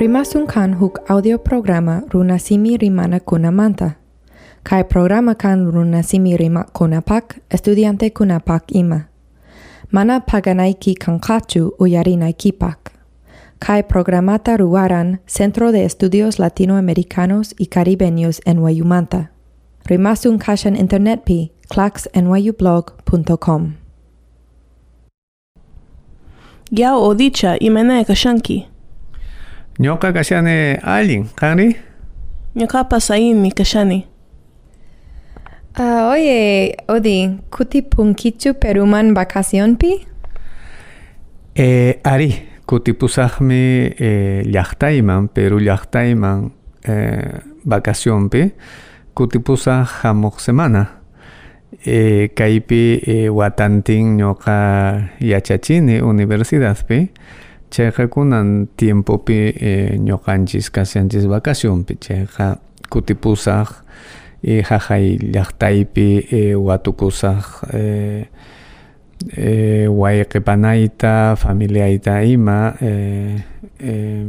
Rimasun kan huk audio programa runasimi rimana kunamanta. Kai programa kan runasimi rima kunapak, estudiante kunapak ima. Mana paganaiki kankachu uyarinaikipak. Kai programata ruaran Centro de Estudios Latinoamericanos y Caribeños en Wayumanta. Rimasun kashan internet pi claxnyublog.com. Ya odicha imene kashanki. Ñoqa kashani allin, kanri? Ñuqapas sayinmi kashani. Ah, oye, Odi, kutipunkichu Peruman vacacionpi? Eh, ari, kutipusaqmi eh, llaqtayman, Peru llaqtayman eh, vacacionpi, kutipusaq hamuq semana. Eh, kaypi eh, watantin ñoqa yachachini universidadpi, chayqa kunan tiempopi eh, ñoqanchis kasyanchis vacacionpi, chayqa kutipusaq y jajay llaqtaypi eh, watukusaq eh, eh, ima eh, eh,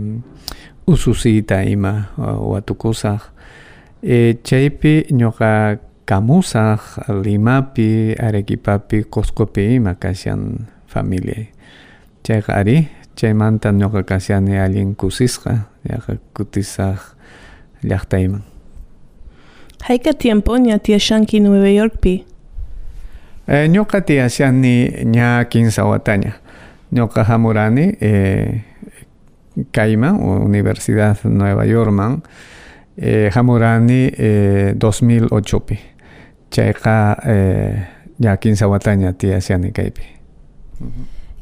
ususiyta ima eh, chaypi ñuqa kamusaq Limapi Arequipapi Cuscopi ima kasyan familia. Chayqa ari chaymanta ñuqa kasyani allin kusisqa yaqa kutisaq llaqtayman. Hayka tiempo ña tiashanki Nueva York pi. Eh, ñuqa tiyashani ña kinsa wataña ñuqa hamurani eh, kayman Universidad Nueva Yorkman eh, hamurani eh, 2008pi chayqa eh, ña kinsa wataña tiyashani kaypi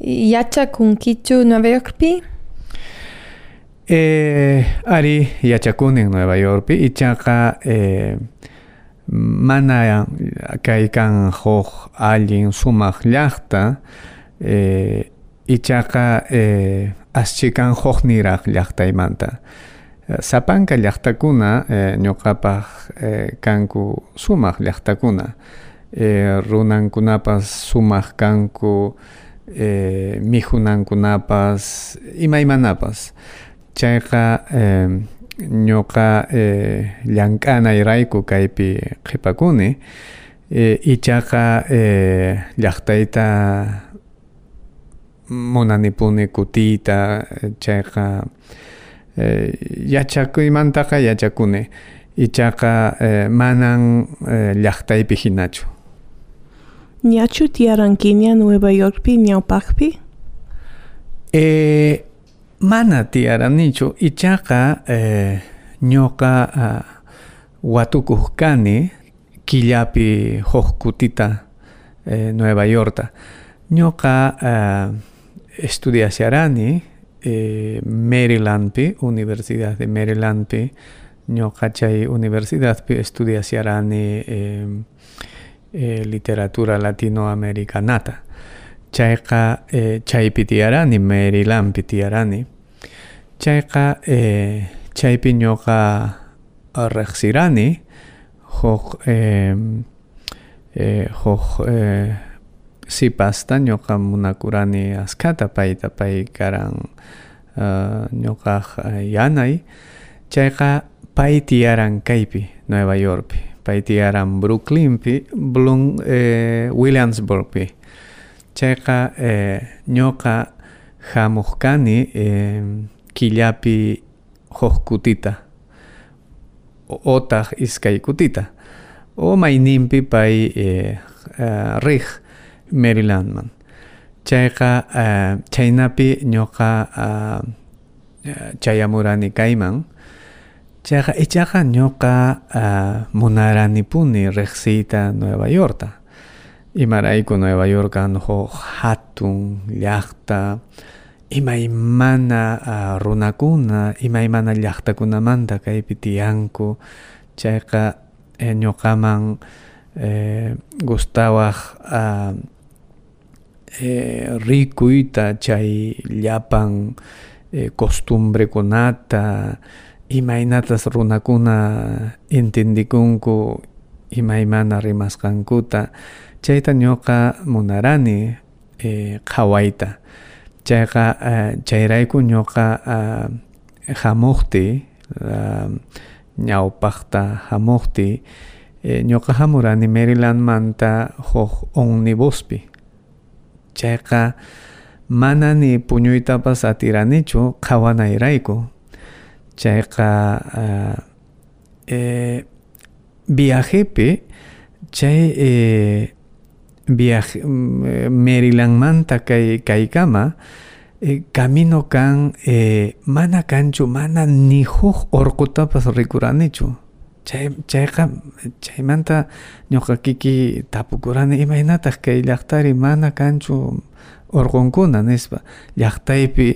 Yachakunkichu Nueva Yorkpi? Eh, ari yachakunin Nueva Yorkpi ichaqa eh, mana kay kan huk allin sumaq llaqta. Eh, ichaqa eh, aschikan huk niraq llaqtaymanta sapanka llaqtakuna eh, ñuqapaq eh, kanku sumaq llaqtakuna. Eh, runankunapas sumaq kanku eh, mijunankunapas imaymanapas chayqa eh, ñuqa eh, llank'anayrayku kaypi qhipakuni eh, ichaqa eh, llaqtayta munanipuni kutita, chayqa eh, yachakuymantaqa yachakuni ichaqa eh, manan eh, llaqtaypi hinachu Ñachu tiarankiña Nueva York pi ñawpaqpi? Eh, mana tiaranichu ichaqa eh, ñuqa uh, watukuq kani killapi huk kutita eh, Nueva Yorkta ñuqa uh, estudiasharani eh, Marylandpi Universidad de Marylandpi ñuqa chay universidadpi estudiasharani eh, eh, literatura latinoamericanata chayqa eh, chaypi tiyarani Marylandpi tiyarani chayqa eh, chaypi ñuqa riqsirani huk eh, eh, huk eh, sipasta ñuqa munakurani askata payta pay karan uh, ñuqaq yanay. Chayqa pay Nueva Yorkpi pay tiyaran Brooklynpi Blum, eh, Williamsburgpi chayqa eh, ñuqa hamuq kani eh, killapi huk kutita otaq iskay kutita o mayninpi pay eh, uh, riq Marylandman chayqa uh, chaynapi ñuqa uh, chayamurani kayman chayqa ichaqa ñuqa uh, munaranipuni riqsiyta Nueva Yorkta. Imarayku Nueva Yorkan huk hatun llaqta imaymana uh, runakuna imaymana llaqtakunamanta kaypi tiyanku chayqa eh, ñuqaman eh, gustawaq uh, eh, rikuyta chay llapan eh, costumbrekunata imaynatas runakuna entendikunku imaymana rimasqankuta chayta ñuqa munarani eh, qhawayta chayqa uh, chayrayku ñuqa uh, hamuqti ñawpaqta hamuqti eh, ñuqa hamurani Marylandmanta huk omnibuspi. Chayqa manani puñuytapas atiranichu qhawanayrayku chayqa uh, eh, viajepi chay eh, viaje Marylandmanta kay kaykama eh, camino kan eh, mana kanchu mana ni huk urqutapas rikuranichu. Chay chayqa chaymanta ñuqa kiki tapukurani imaynataq kay llaqtari mana kanchu urqunkuna nispa llaqtaypi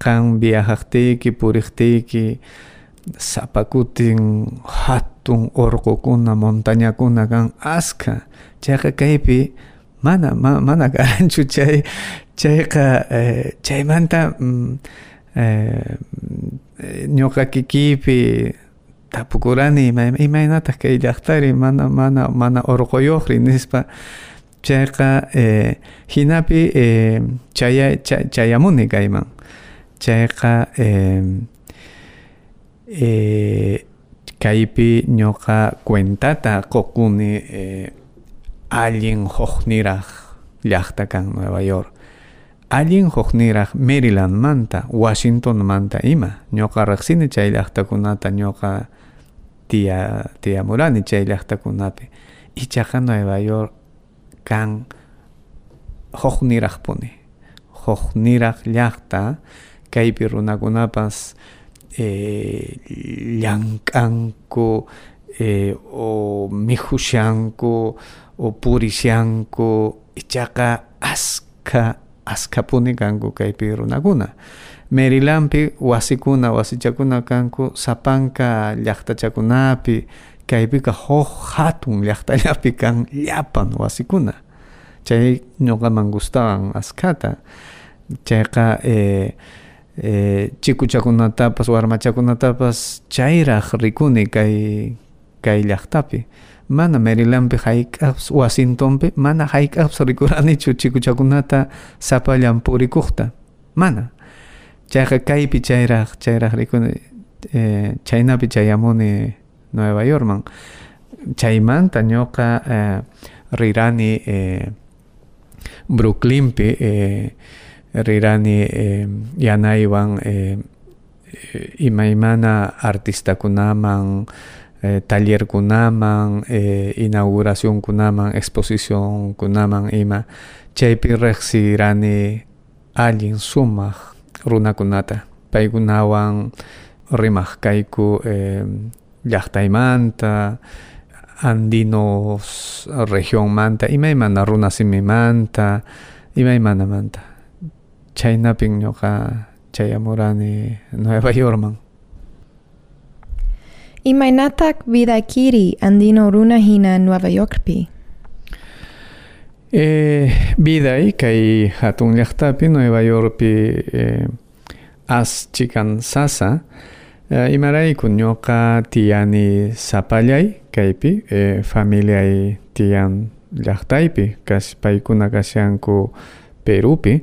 kan viajaqtiyki puriqtiyki sapakutin hatun urqukuna montañakuna kan aska. Chayqa kaypi mana ma, mana karanchu chay chayqa eh, chaymanta mm, eh, ñuqa kikipi tapukurani imaynataq kay llaqtari mana mana mana urquyuqri nispa. Chayqa eh, hinapi eh, chaya, chayamuni kayman chayqa eh, eh, kaypi ñuqa cuentata qukuni eh, allin hukniraq llaqta kan Nueva York. Allin hukniraq Marylandmanta Washingtonmanta ima. Ñuqa riqsini chay llaqtakunata ñuqa tia tiyamurani chay llaqtakunapi ichaqa Nueva York kan hukniraqpuni hukniraq llaqta kaypi runakunapas eh, llank'anku eh, o mijushanku o purishanku ichaqa aska askapuni kanku kaypi runakuna. Marylandpi wasikuna wasichakuna kanku sapanka llaqtachakunapi kaypika huk hatun llaqtallapi kan llapan wasikuna. Chay ñuqaman gustawan askata. Chayqa eh, eh, chikuchakunatapas warmachakunatapas chayraq rikuni kay kay llaqtapi. Mana Marylandpi hayk'apas Washingtonpi mana hayk'apas rikuranichu chikuchakunata sapallan purikuqta. Mana. Chayqa kaypi chayraq chayraq rikuni eh, chaynapi chayamuni Nueva Yorkman. Chaymanta ñuqa eh, rirani eh, Brooklynpi eh, rirani eh, yanaywan eh, imaymana artistakunaman eh, tallerkunaman eh, inauguracionkunaman exposicionkunaman ima chaypi riqsirani allin sumaq runakunata paykunawan rimaq kayku eh, llaqtaymanta andinos regionmanta imaymana runasimimanta chaynapin ñuqa chayamurani Nueva Yorkman Imaynatak vidaykiri andino runa hina Nueva Yorkpi eh, viday kay hatun llaqtapi Nueva Yorkpi eh, aschikan sasa. Eh, imarayku ñuqa tiyani sapallay kaypi eh, familiay tiyan llaqtaypi kas paykuna kashanku Perupi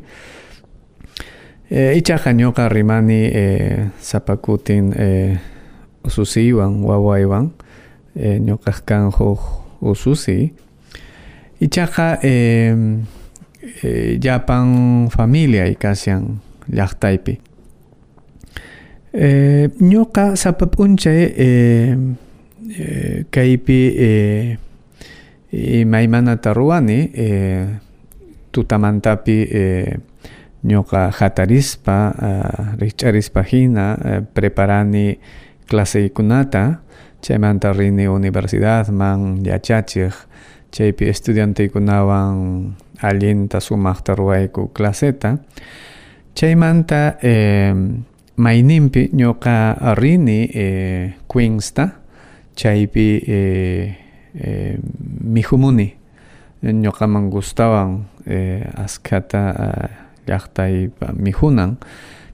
eh, ichaqa ñuqa rimani eh, sapakutin eh, ususiwan wawaywan eh, ñuqaq kan huk ususi ichaqa eh, eh, llapan familia kashan llaqtaypi eh, ñuqa sapap'unchay eh, eh, kaypi eh, imaymanata ruwani eh, tutamantapi eh, ñuqa hatarispa uh, rikch'arispa hina uh, preparani claseykunata chaymanta rini universidadman yachachiq. Chaypi estudianteykunawan allinta sumaqta ruwayku claseta. Chaymanta eh, mayninpi ñuqa rini eh, Queensta chaypi eh, eh, mijumuni. Ñuqaman gustawan eh, askata uh, llaqtaypa mijunan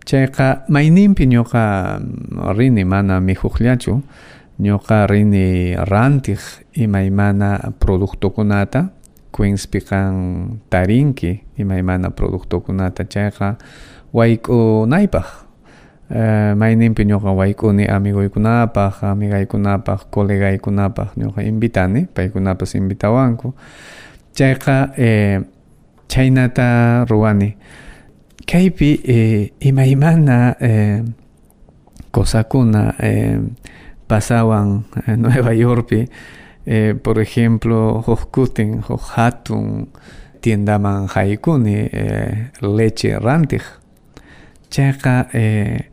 chayqa mayninpi ñuqa rini mana mijuqllachu ñuqa rini rantiq imaymana productokunata Queenspi kan tarinki imaymana productokunata chayqa wayk'unaypaq uh, mayninpi ñuqa wayk'uni amiguykunapaq amigaykunapaq colegaykunapaq ñuqa invitani paykunapas invitawanku. Chayqa eh, chaynata ruwani kaypi eh, imaymana eh, cosakuna eh, pasawan eh, Nueva Yorkpi eh, por ejemplo hukkutin huk hatun tiendaman haykuni eh, leche rantiq chayqa eh,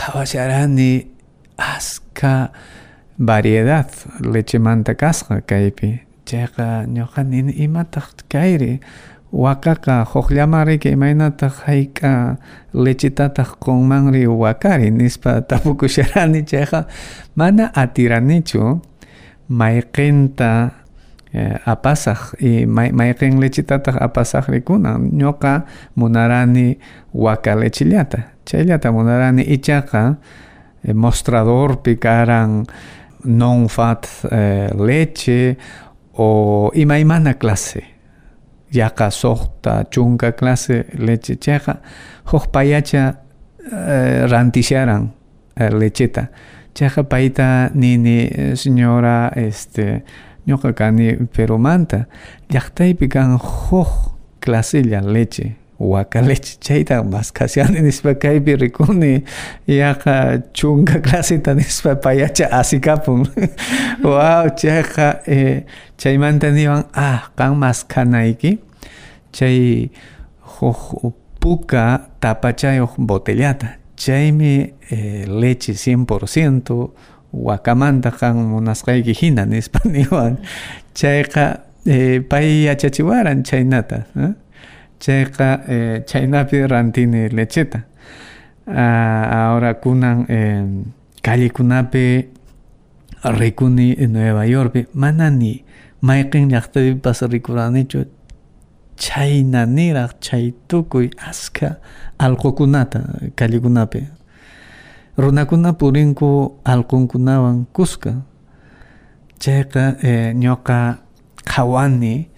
qhawasharani aska variedad lechemanta kasqa kaypi chayqa ñuqa nini imataq kayri wakaqa hukllamariki imaynataq hayk'a lechetataq qunmanri wakari nispa tapukusharani chayqa mana atiranichu mayqinta eh, apasaq y may, mayqin lechetataq apasaqri kunan ñuqa munarani waka lechellata chayllata munarani ichaqa eh, mostradorpi karan non fat eh, leche o imaymana clase yaqa suqta chunka clase leche chayqa huk payacha eh, rantisharan eh, lecheta. Chayqa payta nini eh, señora este ñuqa kani perumanta llaqtaypi kan huk clasella leche waka leche chayta maskashani nispa kaypi rikuni yaqa chunka claseta nispa payacha asikapun wow chayqa eh, chaymanta niwan ah kan maskanayki chay huk puka tapachayuq botellata. Chaymi eh, leche 100% wakamanta kan munasqayki hina nispa niwan chayqa eh, pay yachachiwaran chaynata eh? Chayqa eh, chaynapi rantini lecheta. Ah, ahora kunan eh, callekunapi rikuni Nueva Yorkpi manani mayqin llaqtapipas rikuranichu chayna niraq chay aska allqukunata callekunapi runakuna purinku allqunkunawan kuska chayqa eh, ñuqa qhawani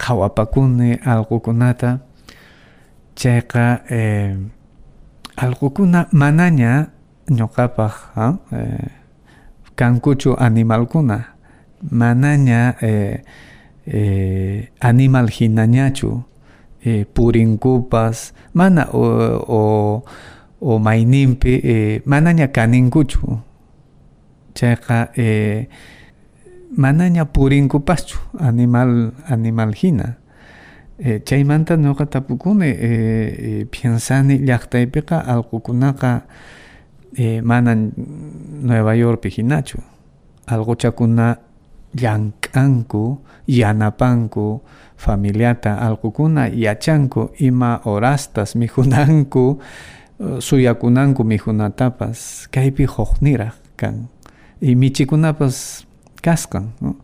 qhawapakuni allqukunata chayqa eh, allqukuna manaña ñuqapaq eh, kankuchu animalkuna manaña eh, eh, animal hinañachu eh, purinkupas mana o, o, o mayninpi eh, manaña kaninkuchu chayqa eh, manaña purinkupaschu animal animal hina eh, chaymanta ñuqa tapukuni eh, eh, piensani llaqtaypiqa allqukunaqa eh, mana Nueva Yorkpi hinachu. Allquchakuna llank'anku yanapanku familiata allqukuna yachanku ima horastas mijunanku suyakunanku mijunatapas. Kaypi hukniraq kan. Y michikunapas kasqan no?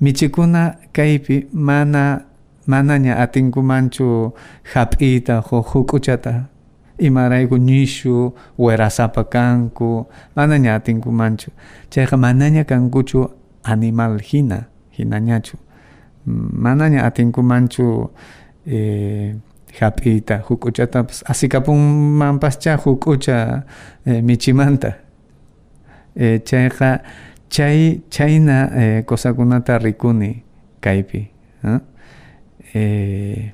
michikuna kaypi mana manaña atinkumanchu hap'iyta huk huk'uchata. Imarayku nishu werasapa kanku manaña atinkumanchu chayqa manaña kankuchu animal hina hinañachu manaña atinkumanchu eh, hap'iyta huk'uchatapas asikapunmanpascha huk'ucha eh, michimanta. Eh, chayqa chay chayna eh, cosakunata rikuni kaypi ¿eh? eh,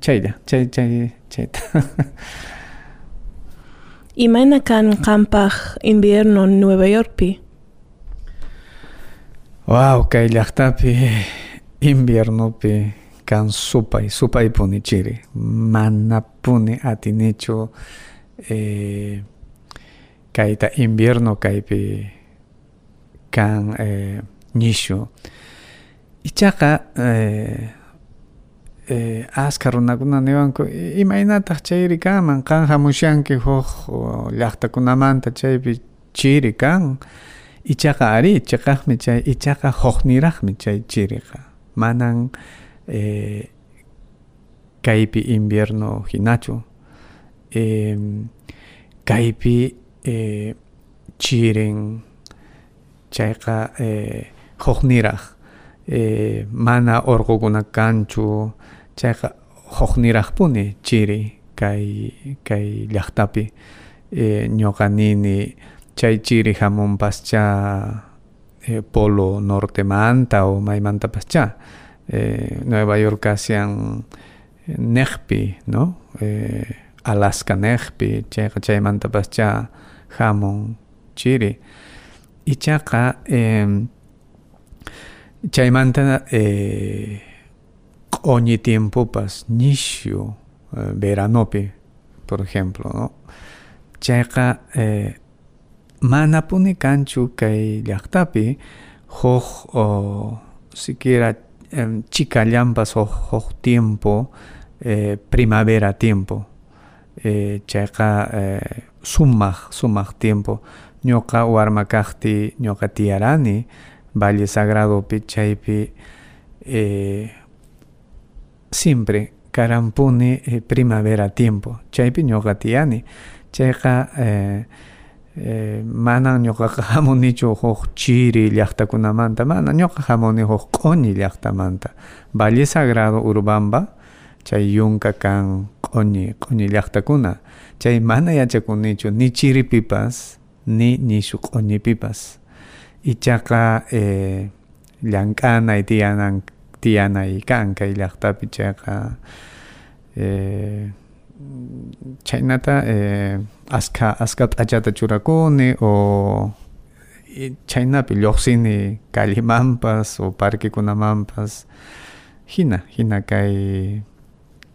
chaylla chay chay chayta Imayna kan qampaq invierno en Nueva Yorkpi? wow kay llaqtapi inviernopi kan supay supaypuni chiri. Manapuni atinichu eh, kayta invierno kaypi kan eh, nishu ichaqa eh, eh, aska runakuna niwanku imaynataq chayri kanman chaypi chiri ari chaqaqmi chay ichaqa hukniraqmi chay chiriqa. Manan eh, kaypi invierno hinachu. Eh, kaypi eh, chayqa eh, hukniraq eh, mana urqukuna kanchu chayqa hukniraqpuni chiri kay kay llaqtapi eh, ñuqa nini chay chiri hamunpascha eh, polo nortemanta o maymantapascha eh, Nueva York kasian neqpi no? Eh, Alaska neqpi chayqa chaymantapascha hamun chiri ichaqa eh, chaymanta eh, q'oñi tiempopas nishu eh, veranopi por ejemplo no chayqa eh, manapuni kanchu kay llaqtapi huk o siquiera eh, chikallampas huk, huk tiempo eh, primavera tiempo eh, chayqa eh, tiempo ñuqa warma kaqti ñuqa tiyarani Valle Sagrado chaypi eh, siempre karampuni eh, primavera tiempo chaypi ñuqa tiyani. Chayqa eh, eh, mana ñuqaqa hamunichu huk chiri llaqtakunamanta mana ñuqa hamuni huk q'uñi llaqtamanta. Valle Sagrado Urubamba chay yunka kan q'uñi q'uñi llaqtakuna. Chay mana yachakunichu ni chiripipas ni nishu q'uñipipas ichaqa eh, llank'anay tiyanan tiyanay kan kay llaqtapi chayqa eh, chaynata eh, aska aska p'achata churakuni o chaynapi lluqsini callimanpas o parquekunamanpas hina hina kay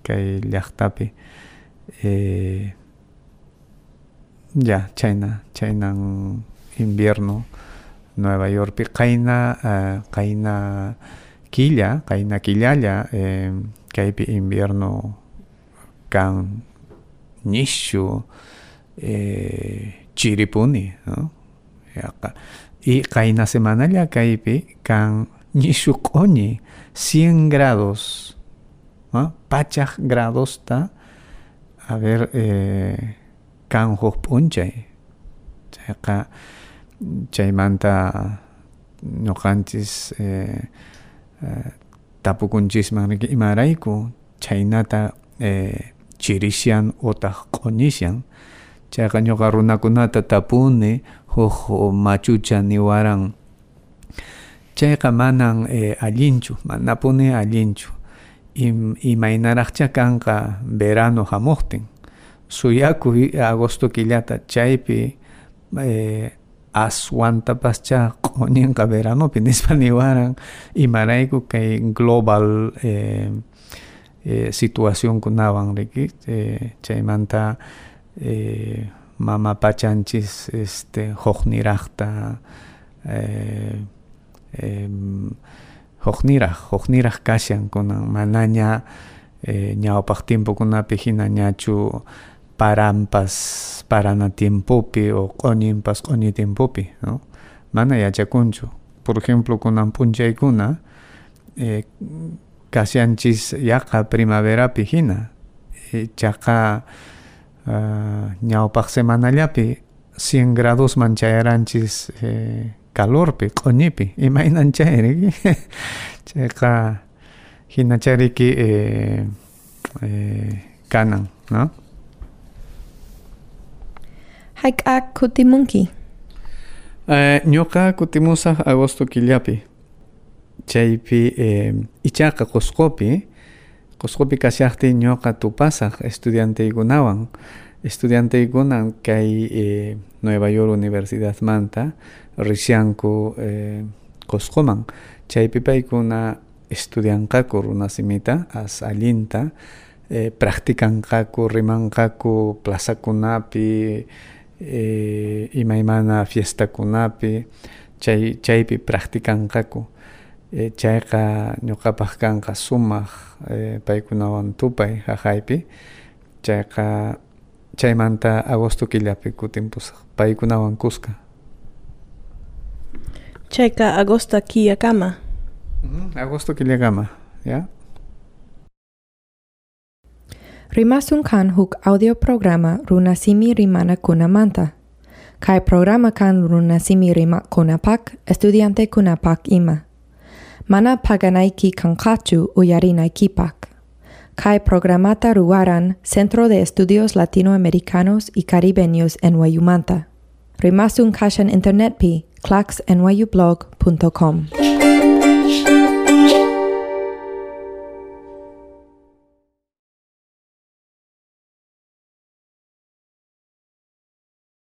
kay llaqtapi. Eh, ya chayna chaynan invierno Nueva Yorkpi qayna uh, qayna killa qayna killalla eh, kaypi invierno kan nishu eh, chiripuni ¿no? Yaqa. y qayna semanalla kaypi kan nishu q'uñi 100 grados ¿no? pachaq gradosta a ver eh, kan huk p'unchay chayqa chaymanta ñuqanchis eh, eh, tapukunchisman imarayku chaynata eh, chirishan utaq q'uñishan chayqa ñuqa runakunata tapuni huk machucha niwaran chayqa manan eh, allinchu manapuni allinchu. Im, imaynaraqcha kanqa verano hamuqtin suyaku agosto killata chaypi eh, aswantapaschá q'uñinqa veranopi nispa niwaran imarayku kay global eh, eh, situacionkunawan riki eh, chaymanta eh, mama pachanchis este hukniraqta eh, eh, hukniraq hukniraq kashan kunan manaña eh, ñawpaq tiempokunapi hina ñachu parampas parana tiempopi o q'uñinpas q'uñi tiempopi no? Mana yachakunchu. Por ejemplo kunan p'unchaykuna eh, kasyanchis yaqa primaverapi hina eh, chaqa uh, ñawpaq semanallapi 100 gradosman chayaranchis eh, calorpi q'uñipi imaynan chay riki chayqa hina chariki eh, eh, kanan no Hayk'ak kutimunki. Ñuqa kutimusaq agosto killapi. Chaypi eh, ichaqa qusqupi qusqupi kashaqti ñuqa tupasaq estudianteykunawan estudianteykunan kay eh, Nueva York Universidad manta rishanku eh, qusquman chaypi paykuna estudianqaku runasimita as allinta eh, practicanqaku rimanqaku plazakunapi eh, imaymana fiestakunapi chay chaypi practicanqaku eh, chayqa ñuqapaq kanqa sumaq eh, paykunawan tupay haqaypi chayqa chaymanta agosto killapi kutimpusaq paykunawan kuska. Chayqa agosto killakama mm, agosto killakama ya Rimasun kan huk audio programa runasimi rimana kunamanta. Kai programa kan runasimi rima kunapak estudiante kunapak ima. Mana paganaiki kankachu uyarinaiki pak. kai programata ruaran Centro de Estudios Latinoamericanos y Caribeños en Wayumanta. Rimasun kashan internet pi claxnyublog.com.